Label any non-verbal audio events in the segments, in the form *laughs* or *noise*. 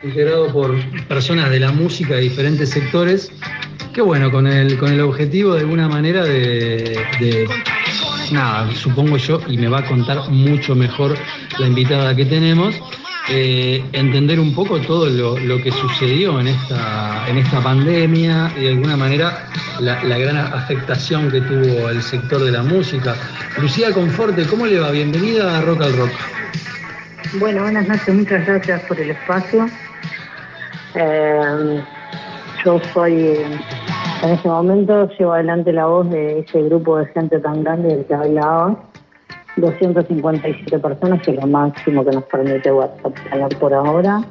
integrado por personas de la música de diferentes sectores, que bueno, con el, con el objetivo de alguna manera de, nada, supongo yo, y me va a contar mucho mejor la invitada que tenemos, eh, entender un poco todo lo, que sucedió en esta, en esta pandemia y de alguna manera la, la, gran afectación que tuvo el sector de la música. Lucía Conforte, ¿cómo le va? Bienvenida a Rock al Rock. Bueno, buenas noches, muchas gracias por el espacio. Eh, yo soy, en este momento, llevo adelante la voz de ese grupo de gente tan grande del que hablaba. 257 personas, que es lo máximo que nos permite WhatsApp por ahora.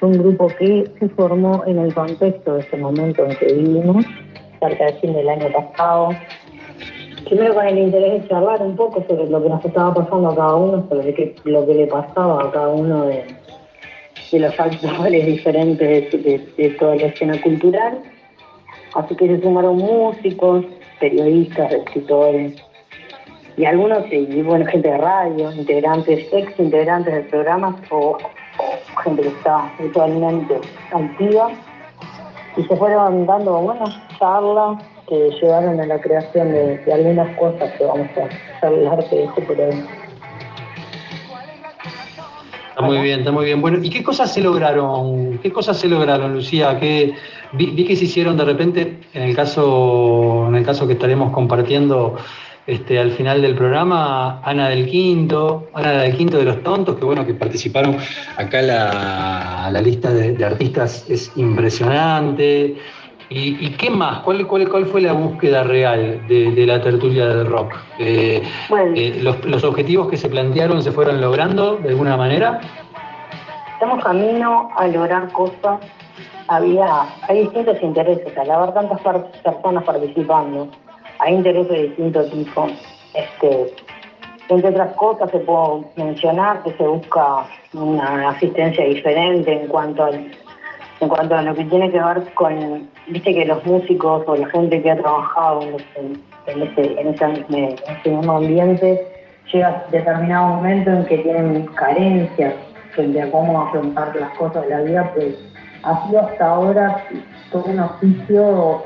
Un grupo que se formó en el contexto de ese momento en que vivimos, cerca del fin del año pasado. Primero con el interés de charlar un poco sobre lo que nos estaba pasando a cada uno, sobre lo que le pasaba a cada uno de, de los actores diferentes de, toda la escena cultural. Así que se sumaron músicos, periodistas, escritores y algunos, y bueno, gente de radio, integrantes, ex integrantes del programa o, gente que está virtualmente activa. Y se fueron dando buenas charlas que llevaron a la creación de, algunas cosas que vamos a hablar de eso por hoy. Está muy bien, está muy bien. Bueno, ¿y qué cosas se lograron? ¿Qué cosas se lograron, Lucía? ¿Qué, vi, que se hicieron de repente, en el caso, en el caso que estaremos compartiendo este, al final del programa, Ana del Quinto, Ana del Quinto de los Tontos, que bueno, que participaron acá la, la lista de, artistas es impresionante. ¿Y, qué más? ¿Cuál, cuál, cuál fue la búsqueda real de, la tertulia del rock? Eh, eh, los, objetivos que se plantearon se fueron logrando de alguna manera? Estamos camino a lograr cosas. Había, hay distintos intereses, al haber tantas personas participando, hay intereses de distintos tipos. Este, entre otras cosas se puede mencionar que se busca una asistencia diferente en cuanto al en cuanto a lo que tiene que ver con, viste que los músicos o la gente que ha trabajado en, ese, en ese, mismo ambiente llega a determinado momento en que tienen carencias frente a cómo afrontar las cosas de la vida, pues ha sido hasta ahora todo un oficio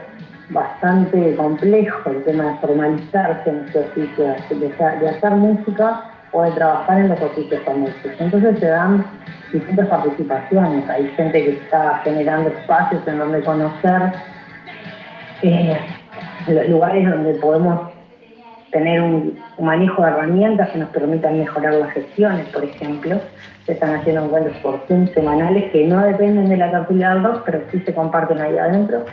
bastante complejo el tema de formalizarse en ese oficio, de, de hacer música o de trabajar en los oficios famosos. Entonces se dan distintas participaciones, hay gente que está generando espacios en donde conocer eh, lugares donde podemos tener un, manejo de herramientas que nos permitan mejorar las gestiones, por ejemplo. Se están haciendo encuentros por Zoom semanales que no dependen de la cartilla del pero sí se comparten ahí adentro.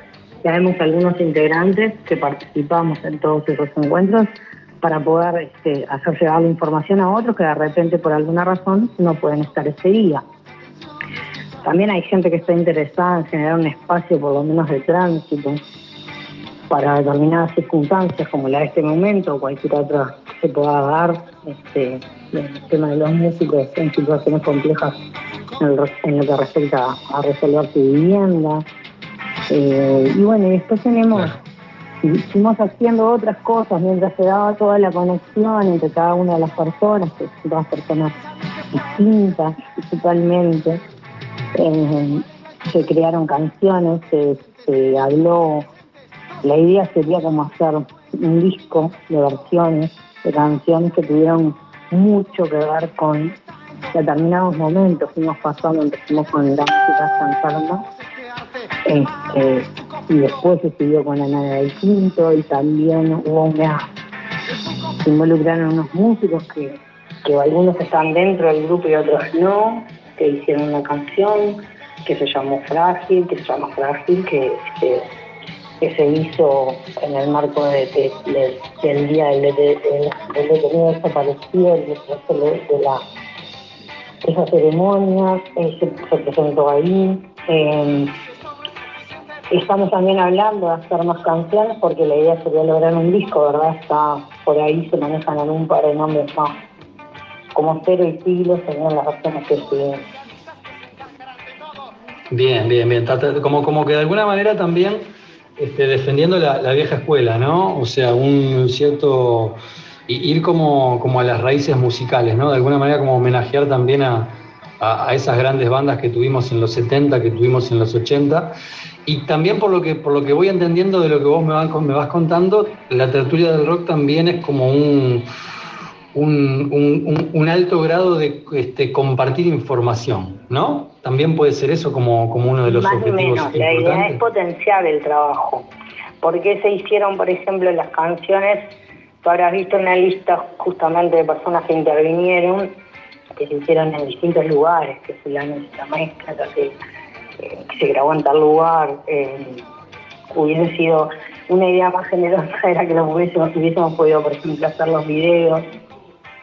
Ya vemos algunos integrantes que participamos en todos esos encuentros para poder este, hacer llegar la información a otros que de repente por alguna razón no pueden estar ese día. También hay gente que está interesada en generar un espacio por lo menos de tránsito para determinadas circunstancias como la de este momento o cualquier otra que se pueda dar, este, el tema de los músicos en situaciones complejas en, lo que respecta a resolver su vivienda. Eh, y bueno, y después tenemos Hicimos haciendo otras cosas mientras se daba toda la conexión entre cada una de las personas, que son todas personas distintas principalmente. Eh, se crearon canciones, se, habló, la idea sería como hacer un disco de versiones de canciones que tuvieron mucho que ver con determinados momentos. Fuimos pasando, empezamos con la música San este, y después se siguió con Ana del Quinto y también hubo una, se involucraron unos músicos que, que algunos están dentro del grupo y otros no, que hicieron una canción que se llamó Frágil, que se llama Frágil, que, que, se hizo en el marco de, del día del, detenido desaparecido, de, de la esa ceremonia, eh, se, presentó ahí. Eh, Estamos también hablando de hacer más canciones porque la idea sería lograr un disco, ¿verdad? Está por ahí se manejan algún par de nombres más, como Cero y Siglo, según las razones que siguen. Bien, bien, bien. Como, como que de alguna manera también este, defendiendo la, vieja escuela, ¿no? O sea, un cierto. ir como, como a las raíces musicales, ¿no? De alguna manera como homenajear también a, a, esas grandes bandas que tuvimos en los 70, que tuvimos en los 80. Y también por lo que, por lo que voy entendiendo de lo que vos me vas, me vas contando, la tertulia del rock también es como un, un, alto grado de este, compartir información, ¿no? También puede ser eso como, como uno de los objetivos. Menos. La idea es potenciar el trabajo. ¿Por qué se hicieron, por ejemplo, las canciones? Tú habrás visto una lista justamente de personas que intervinieron, que se hicieron en distintos lugares, que se la mezcla, que, que se grabó en tal lugar. Eh, hubiese sido una idea más generosa *laughs* era que lo hubiésemos, hubiésemos podido, por ejemplo, hacer los videos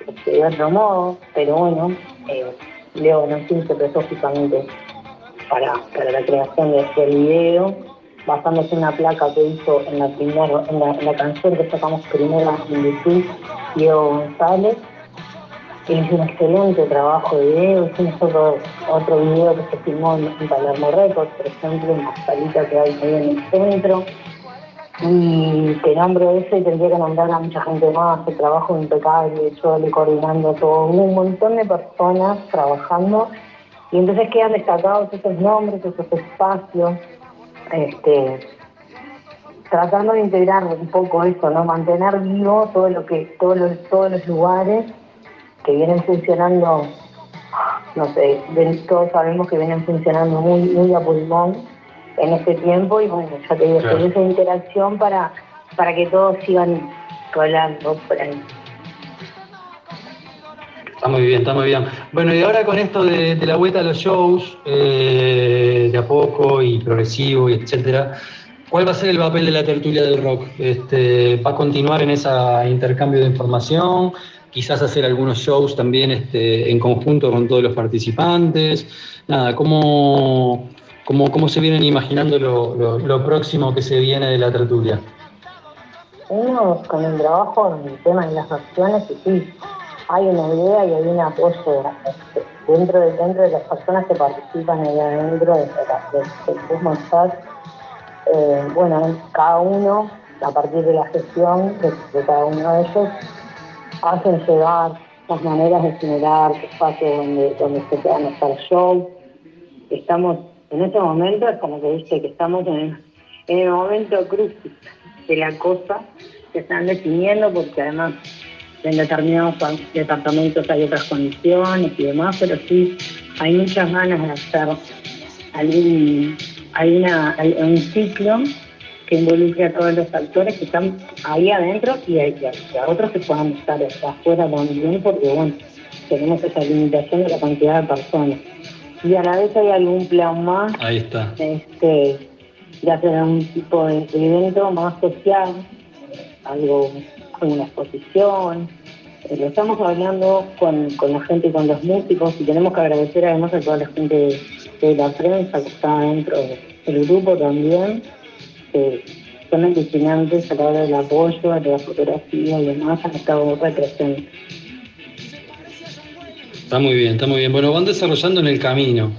este, de otro modo, pero bueno, eh, Leo se prestó justamente para, para la creación de este video, basándose en una placa que hizo en la, primera, en la, canción que sacamos primero en YouTube, Diego González, hizo un excelente trabajo de video, hicimos otro, otro video que se filmó en, Palermo Records, por ejemplo, en la salita que hay ahí en el centro, y te nombro eso y tendría que nombrar a mucha gente más, el trabajo impecable, yo le coordinando todo, un montón de personas trabajando y entonces quedan destacados esos nombres, esos espacios, este, tratando de integrar un poco eso, ¿no? Mantener vivo todo lo que, todos los, todos los lugares que vienen funcionando, no sé, todos sabemos que vienen funcionando muy, muy a pulmón en este tiempo y bueno, ya te digo, esa interacción para, para que todos sigan colando por ahí. Está muy bien, está muy bien. Bueno, y ahora con esto de, la vuelta a los shows, eh, de a poco y progresivo y etcétera, ¿cuál va a ser el papel de la tertulia del rock? Este, ¿Va a continuar en ese intercambio de información? Quizás hacer algunos shows también este, en conjunto con todos los participantes. Nada, ¿cómo, ¿Cómo, se vienen imaginando lo, próximo que se viene de la tertulia? Uno, con el trabajo en el tema de las acciones, y sí, hay una idea y hay un apoyo este, dentro de, dentro de las personas que participan ahí adentro del mismo chat. Eh, bueno, cada uno, a partir de la gestión de, cada uno de ellos, hacen llegar las maneras de generar espacios donde, donde se puedan hacer shows. Estamos en este momento es como que dice que estamos en, el momento crucial de la cosa, se están definiendo porque además en determinados departamentos hay otras condiciones y demás, pero sí hay muchas ganas de hacer algún, hay, ciclo que involucre a todos los actores que están ahí adentro y a, a otros que puedan estar afuera también, porque bueno, tenemos esa limitación de la cantidad de personas y a la vez hay algún plan más Ahí está. Este, de hacer un tipo de, evento más social, algo con una exposición. Eh, lo estamos hablando con, la gente, con los músicos y tenemos que agradecer además a toda la gente de, la prensa que está dentro del grupo también, que son alucinantes a la hora del apoyo, de la fotografía y demás, han estado muy presentes. Está muy bien, está muy bien. Bueno, van desarrollando en el camino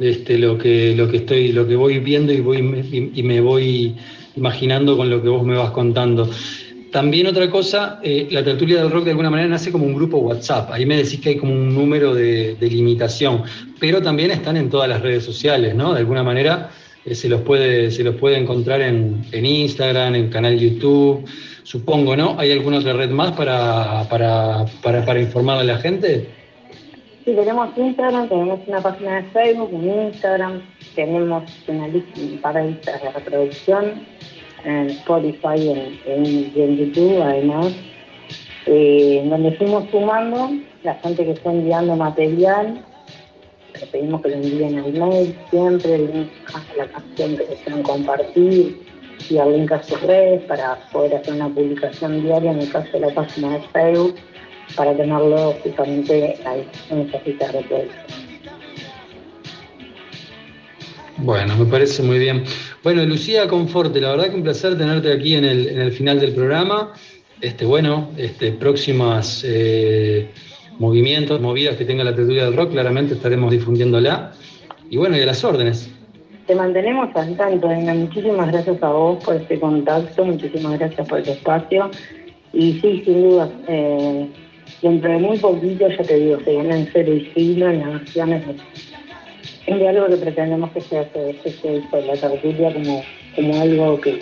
este, lo, que, lo que estoy, lo que voy viendo y, voy, y, me voy imaginando con lo que vos me vas contando. También otra cosa, eh, la tertulia del rock de alguna manera nace como un grupo WhatsApp. Ahí me decís que hay como un número de, limitación, pero también están en todas las redes sociales, ¿no? De alguna manera eh, se, los puede, se los puede encontrar en, en, Instagram, en canal YouTube, supongo, ¿no? ¿Hay alguna otra red más para, para, para, para informarle a la gente? Sí, tenemos Instagram, tenemos una página de Facebook, un Instagram, tenemos una lista, un par de listas de reproducción en Spotify y en, YouTube, además, eh, donde fuimos sumando la gente que está enviando material. Le pedimos que lo envíen al mail siempre, el link a la canción que desean compartir y al link a sus redes para poder hacer una publicación diaria en el caso de la página de Facebook para tenerlo justamente ahí en esa cita de Bueno, me parece muy bien. Bueno, Lucía Conforte, la verdad que un placer tenerte aquí en el, en el final del programa. Este, bueno, este, próximas eh, movimientos, movidas que tenga la tertulia del rock, claramente estaremos difundiéndola. Y bueno, y a las órdenes. Te mantenemos al tanto, Muchísimas gracias a vos por este contacto, muchísimas gracias por el espacio. Y sí, sin duda, eh, dentro de muy poquito, ya te digo, se vienen cero y siglo en las naciones. Es de algo que pretendemos que sea se la tertulia como, como algo que,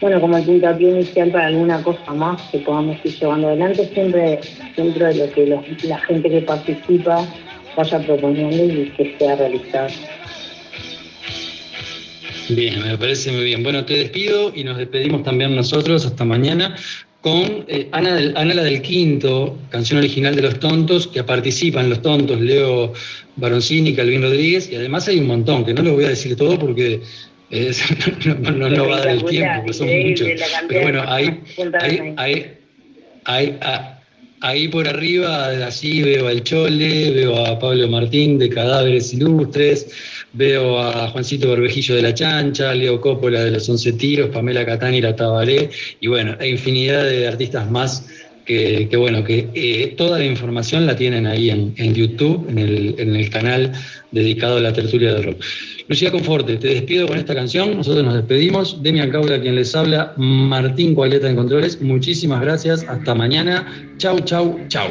bueno, como el puntapié inicial para alguna cosa más que podamos ir llevando adelante, siempre dentro de lo que la gente que participa vaya proponiendo y que sea realizado. Bien, me parece muy bien. Bueno, te despido y nos despedimos también nosotros hasta mañana con eh, Ana, del, Ana la del Quinto, canción original de Los Tontos, que participan Los Tontos, Leo Baroncini, Calvin Rodríguez, y además hay un montón, que no lo voy a decir todo porque *laughs* no, no, va a dar el tiempo, porque son muchos. Pero bueno, hay, *laughs* hay, hay, ahí por arriba, así veo al Chole, veo a Pablo Martín de Cadáveres Ilustres, veo a Juancito Barbejillo de la Chancha, Leo Coppola de los Once Tiros, Pamela Catani la Tabalé, y bueno, hay infinidad de artistas más que, bueno, que eh, toda la información la tienen ahí en, YouTube, en el, en el, canal dedicado a la tertulia de rock. Lucía Conforte, te despido con esta canción, nosotros nos despedimos, Demian Caula quien les habla, Martín Cualeta en Controles, muchísimas gracias, hasta mañana, chau, chau, chau.